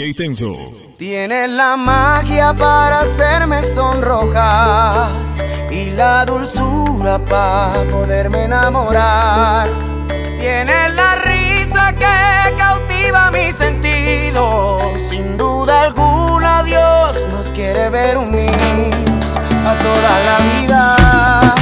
DJ Tienes la magia para hacerme sonrojar y la dulzura para poderme enamorar. Tienes la risa que cautiva mis sentidos. Sin duda alguna, Dios nos quiere ver unidos a toda la vida.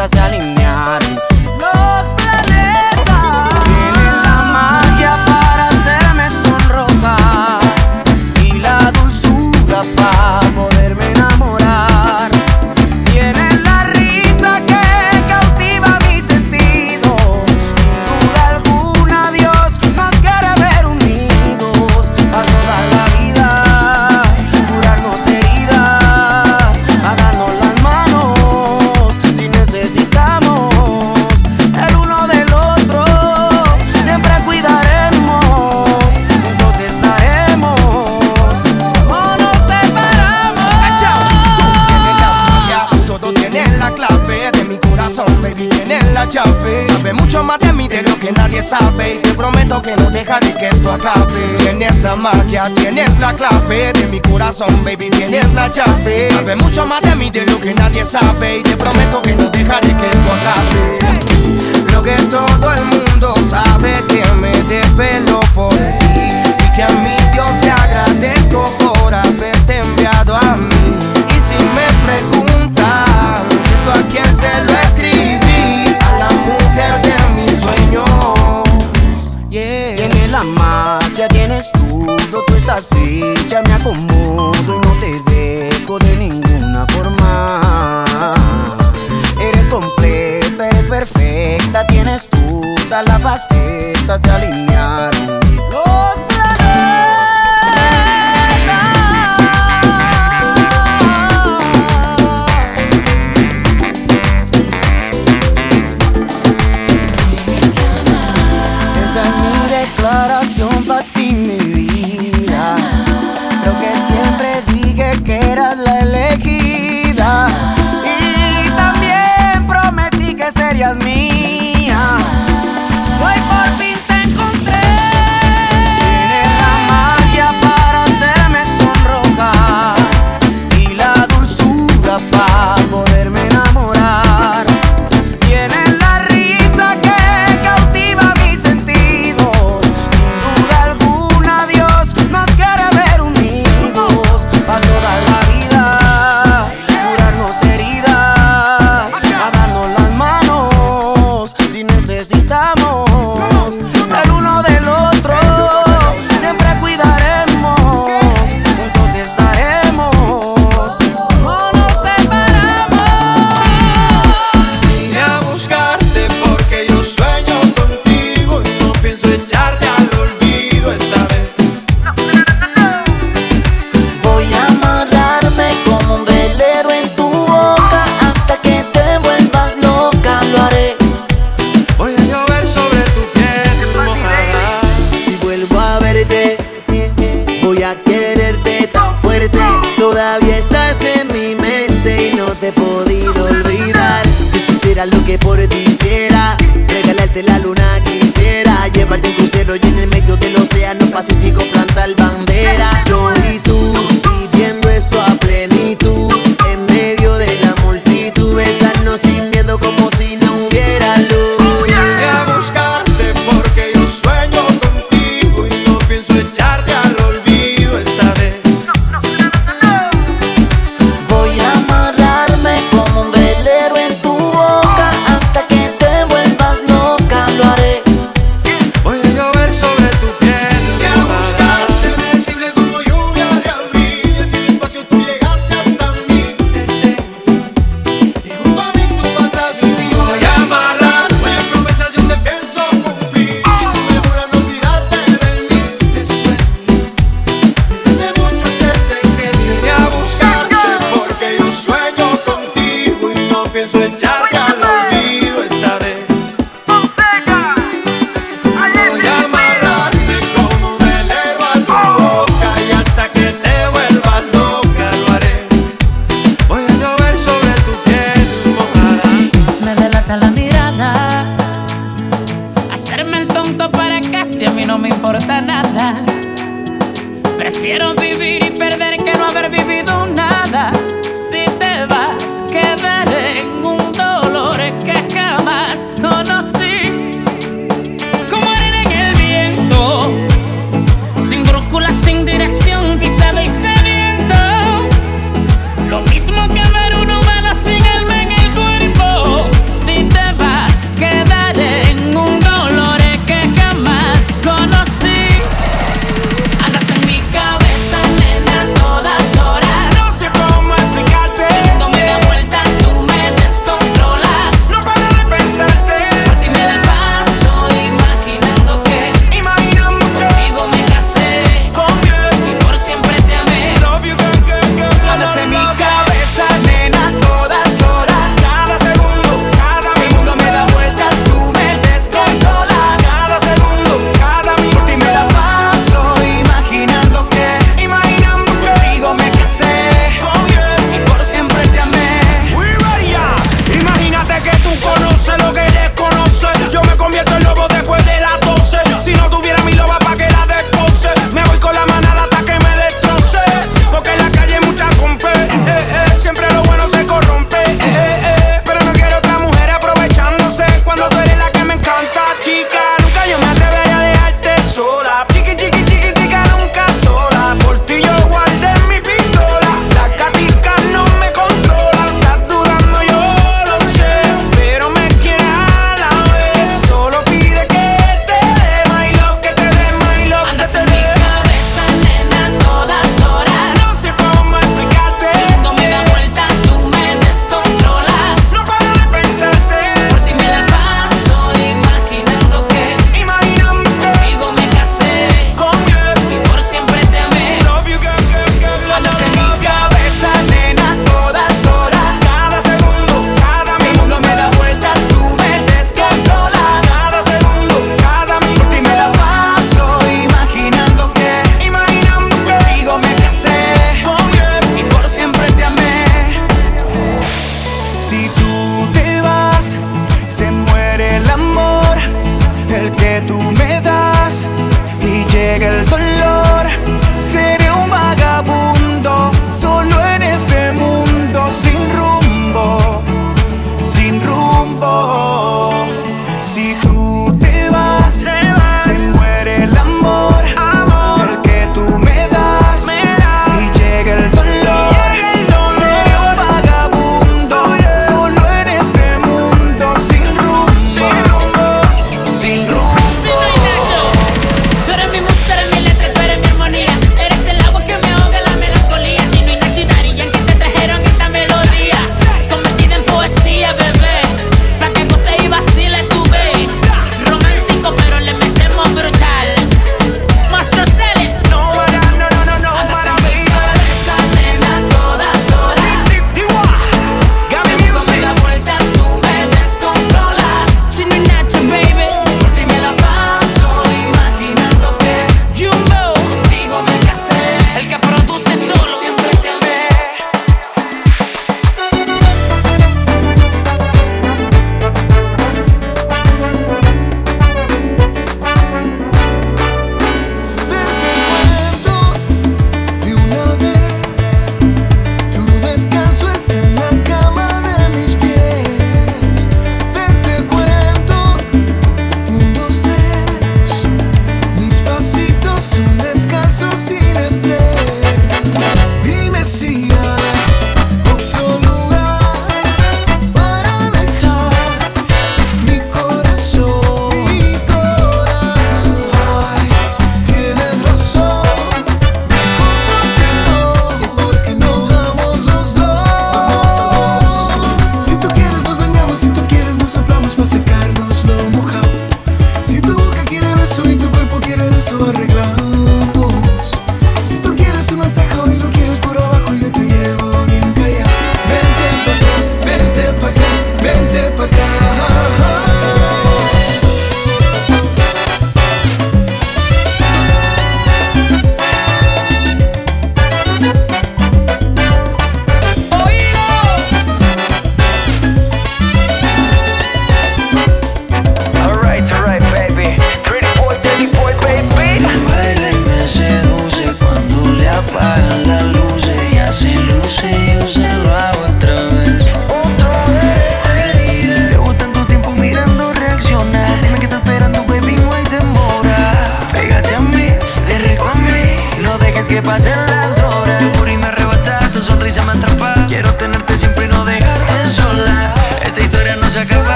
estás al son, baby, tienes la llave. Sabe mucho más de mí de lo que nadie sabe.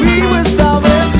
Conmigo esta vez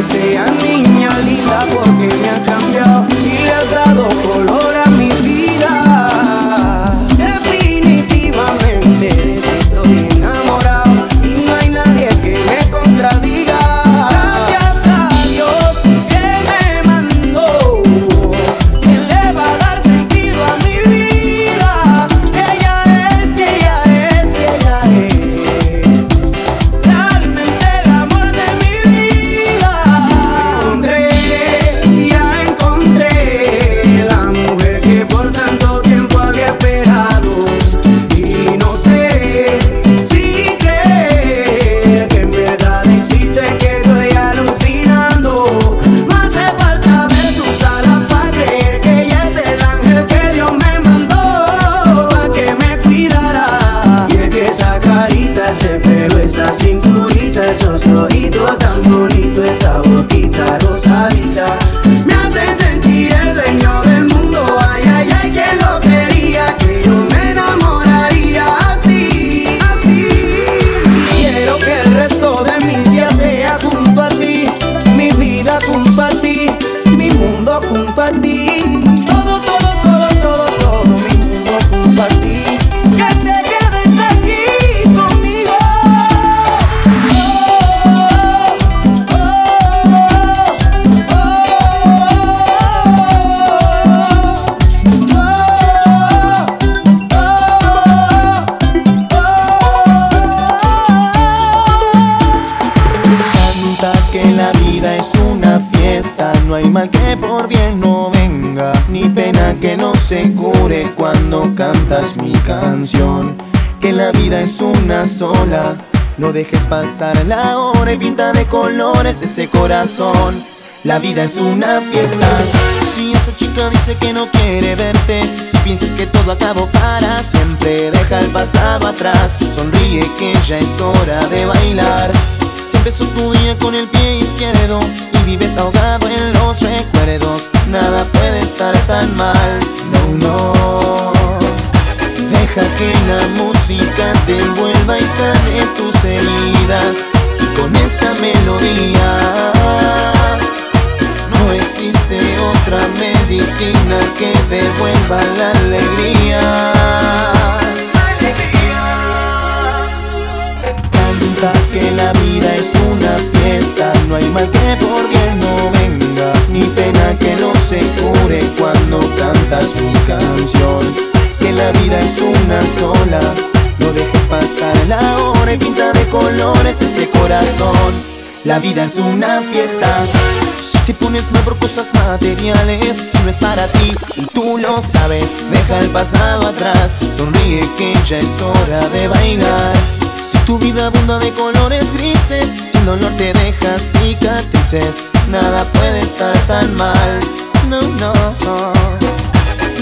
say I no hay mal que por bien no venga, ni pena que no se cure cuando cantas mi canción. Que la vida es una sola, no dejes pasar la hora y pinta de colores ese corazón. La vida es una fiesta. Si esa chica dice que no quiere verte, si piensas que todo acabó para siempre, deja el pasado atrás. Sonríe que ya es hora de bailar. Si empezó tu día con el pie izquierdo y vives ahogado en los recuerdos, nada puede estar tan mal. No, no. Deja que la música te envuelva y sane tus heridas. Y con esta melodía no existe otra medicina que devuelva la alegría. Que la vida es una fiesta, no hay mal que por bien no venga, ni pena que no se cure cuando cantas mi canción. Que la vida es una sola, no dejes pasar la hora y pinta de colores ese corazón. La vida es una fiesta. Si te pones mal por cosas materiales, si no es para ti y tú lo sabes, deja el pasado atrás. Sonríe que ya es hora de bailar. Si tu vida abunda de colores grises, si el dolor te deja cicatrices, nada puede estar tan mal. No, no.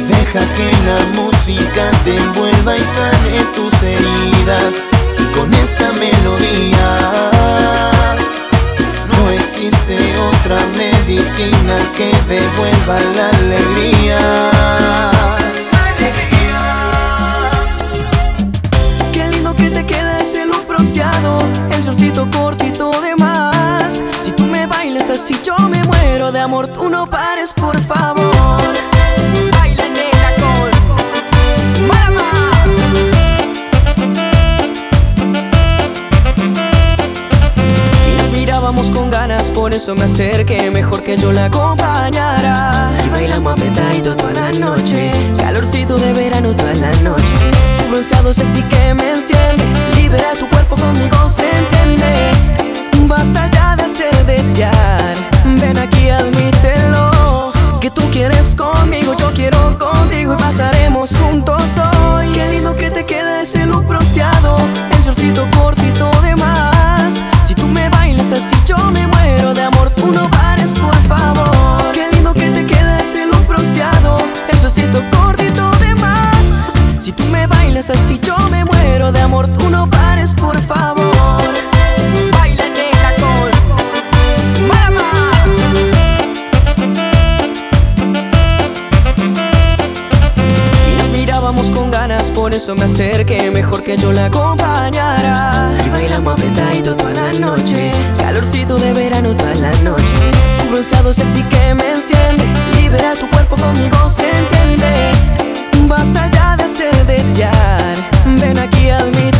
Deja que la música te envuelva y sane tus heridas. Con esta melodía no existe otra medicina que devuelva la alegría. Ganas Por eso me acerqué Mejor que yo la acompañara. Y bailamos apretadito toda la noche Calorcito de verano toda la noche. Un bronceado sexy que me enciende Libera tu cuerpo conmigo se entiende. Basta ya de hacer desear Ven aquí admítelo. Que tú quieres conmigo, yo quiero contigo Y pasaremos juntos hoy. Qué lindo que te queda ese look bronceado El shortcito cortito de más. Si tú me bailas así yo bailas así yo me muero de amor Tú no pares por favor. Baila nena con Marama. Y nos mirábamos con ganas, por eso me acerqué Mejor que yo la acompañara. Y bailamos apretadito toda la noche Calorcito de verano toda la noche. Un bronceado sexy que me enciende Libera tu cuerpo conmigo se entiende Basta ya de hacer desear. Ven aquí admítelo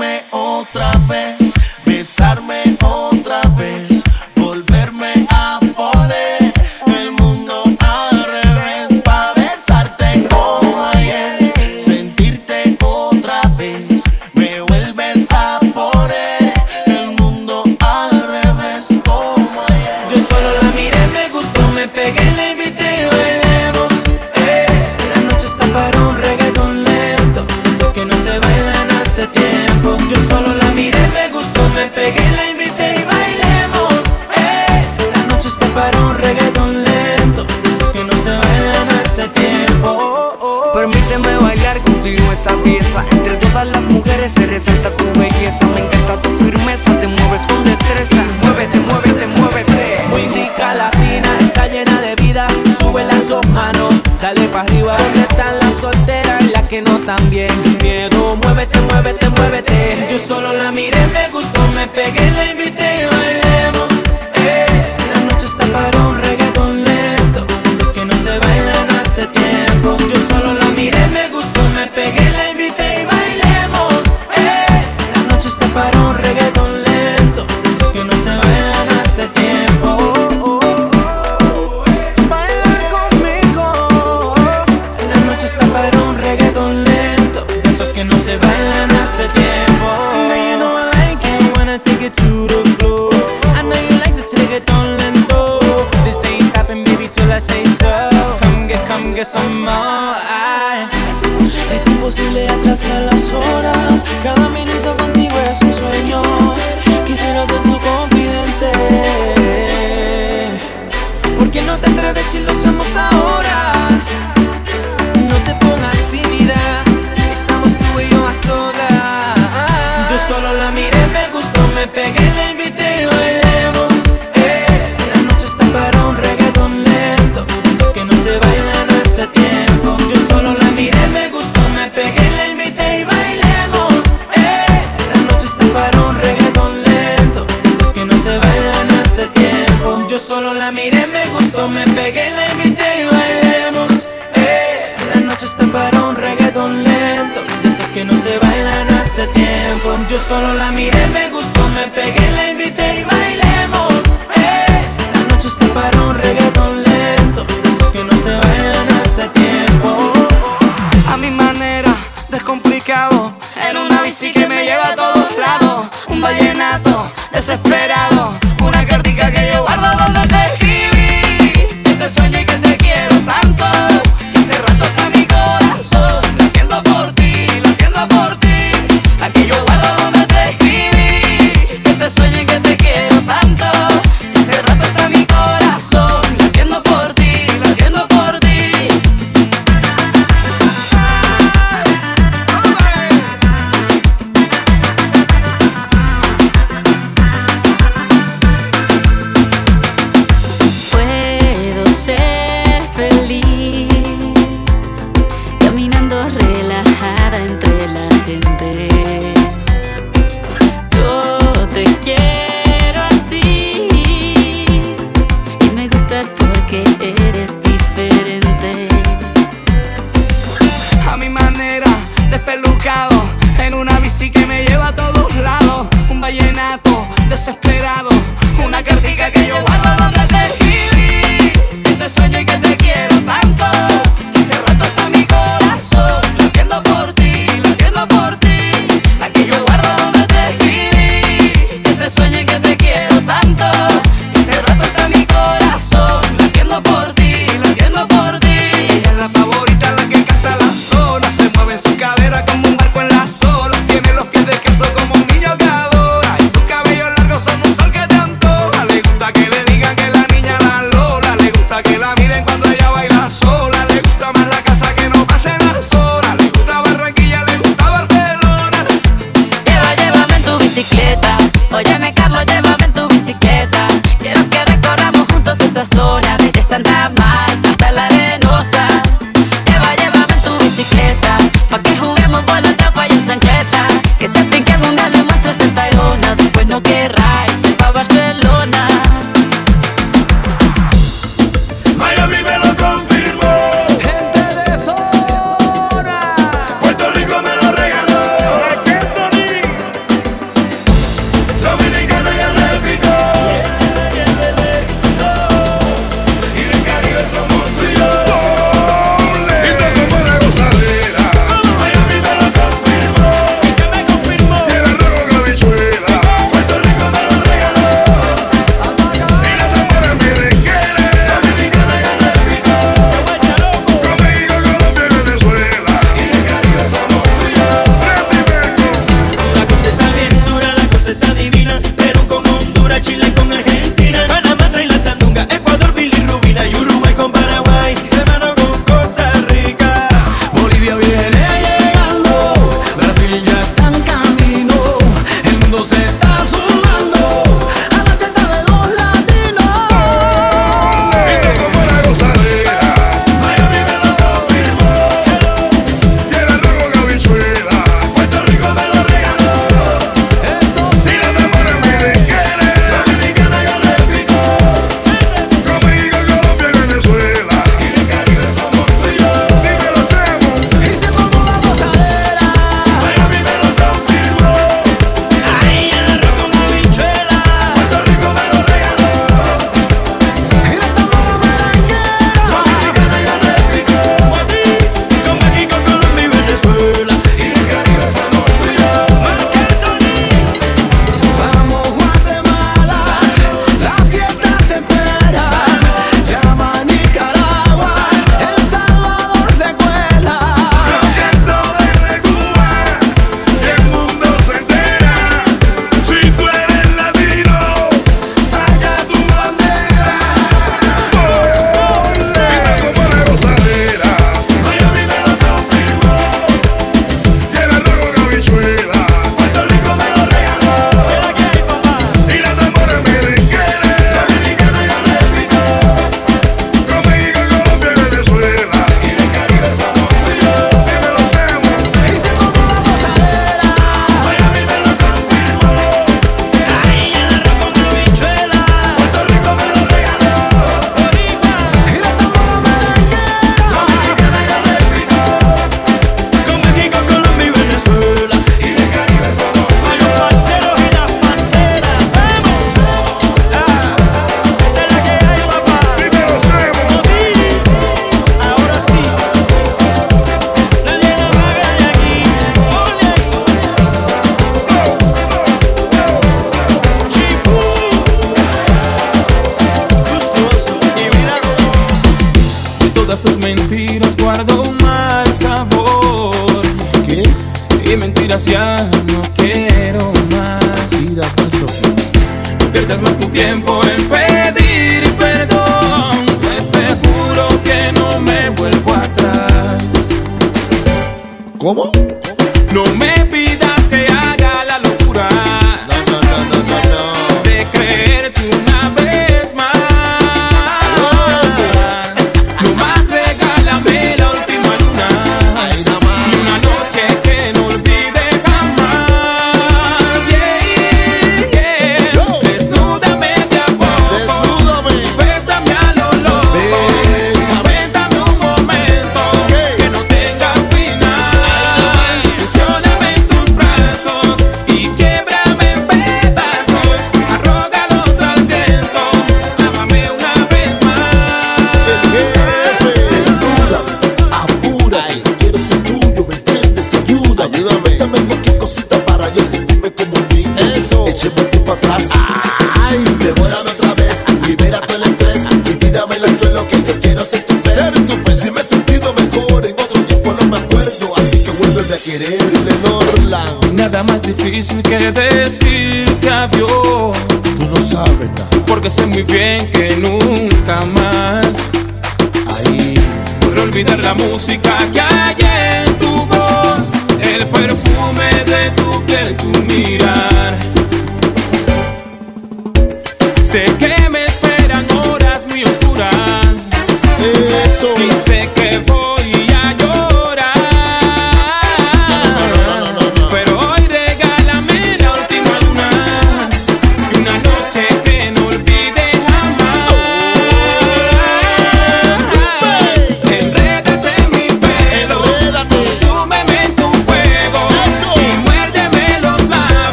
me. imposible atrasar las horas. Cada minuto contigo es un sueño. Quisiera ser su confidente. ¿Por qué no te atreves si lo hacemos ahora? solo la miré, me gustó, me pegué. caminando relajada entre la gente.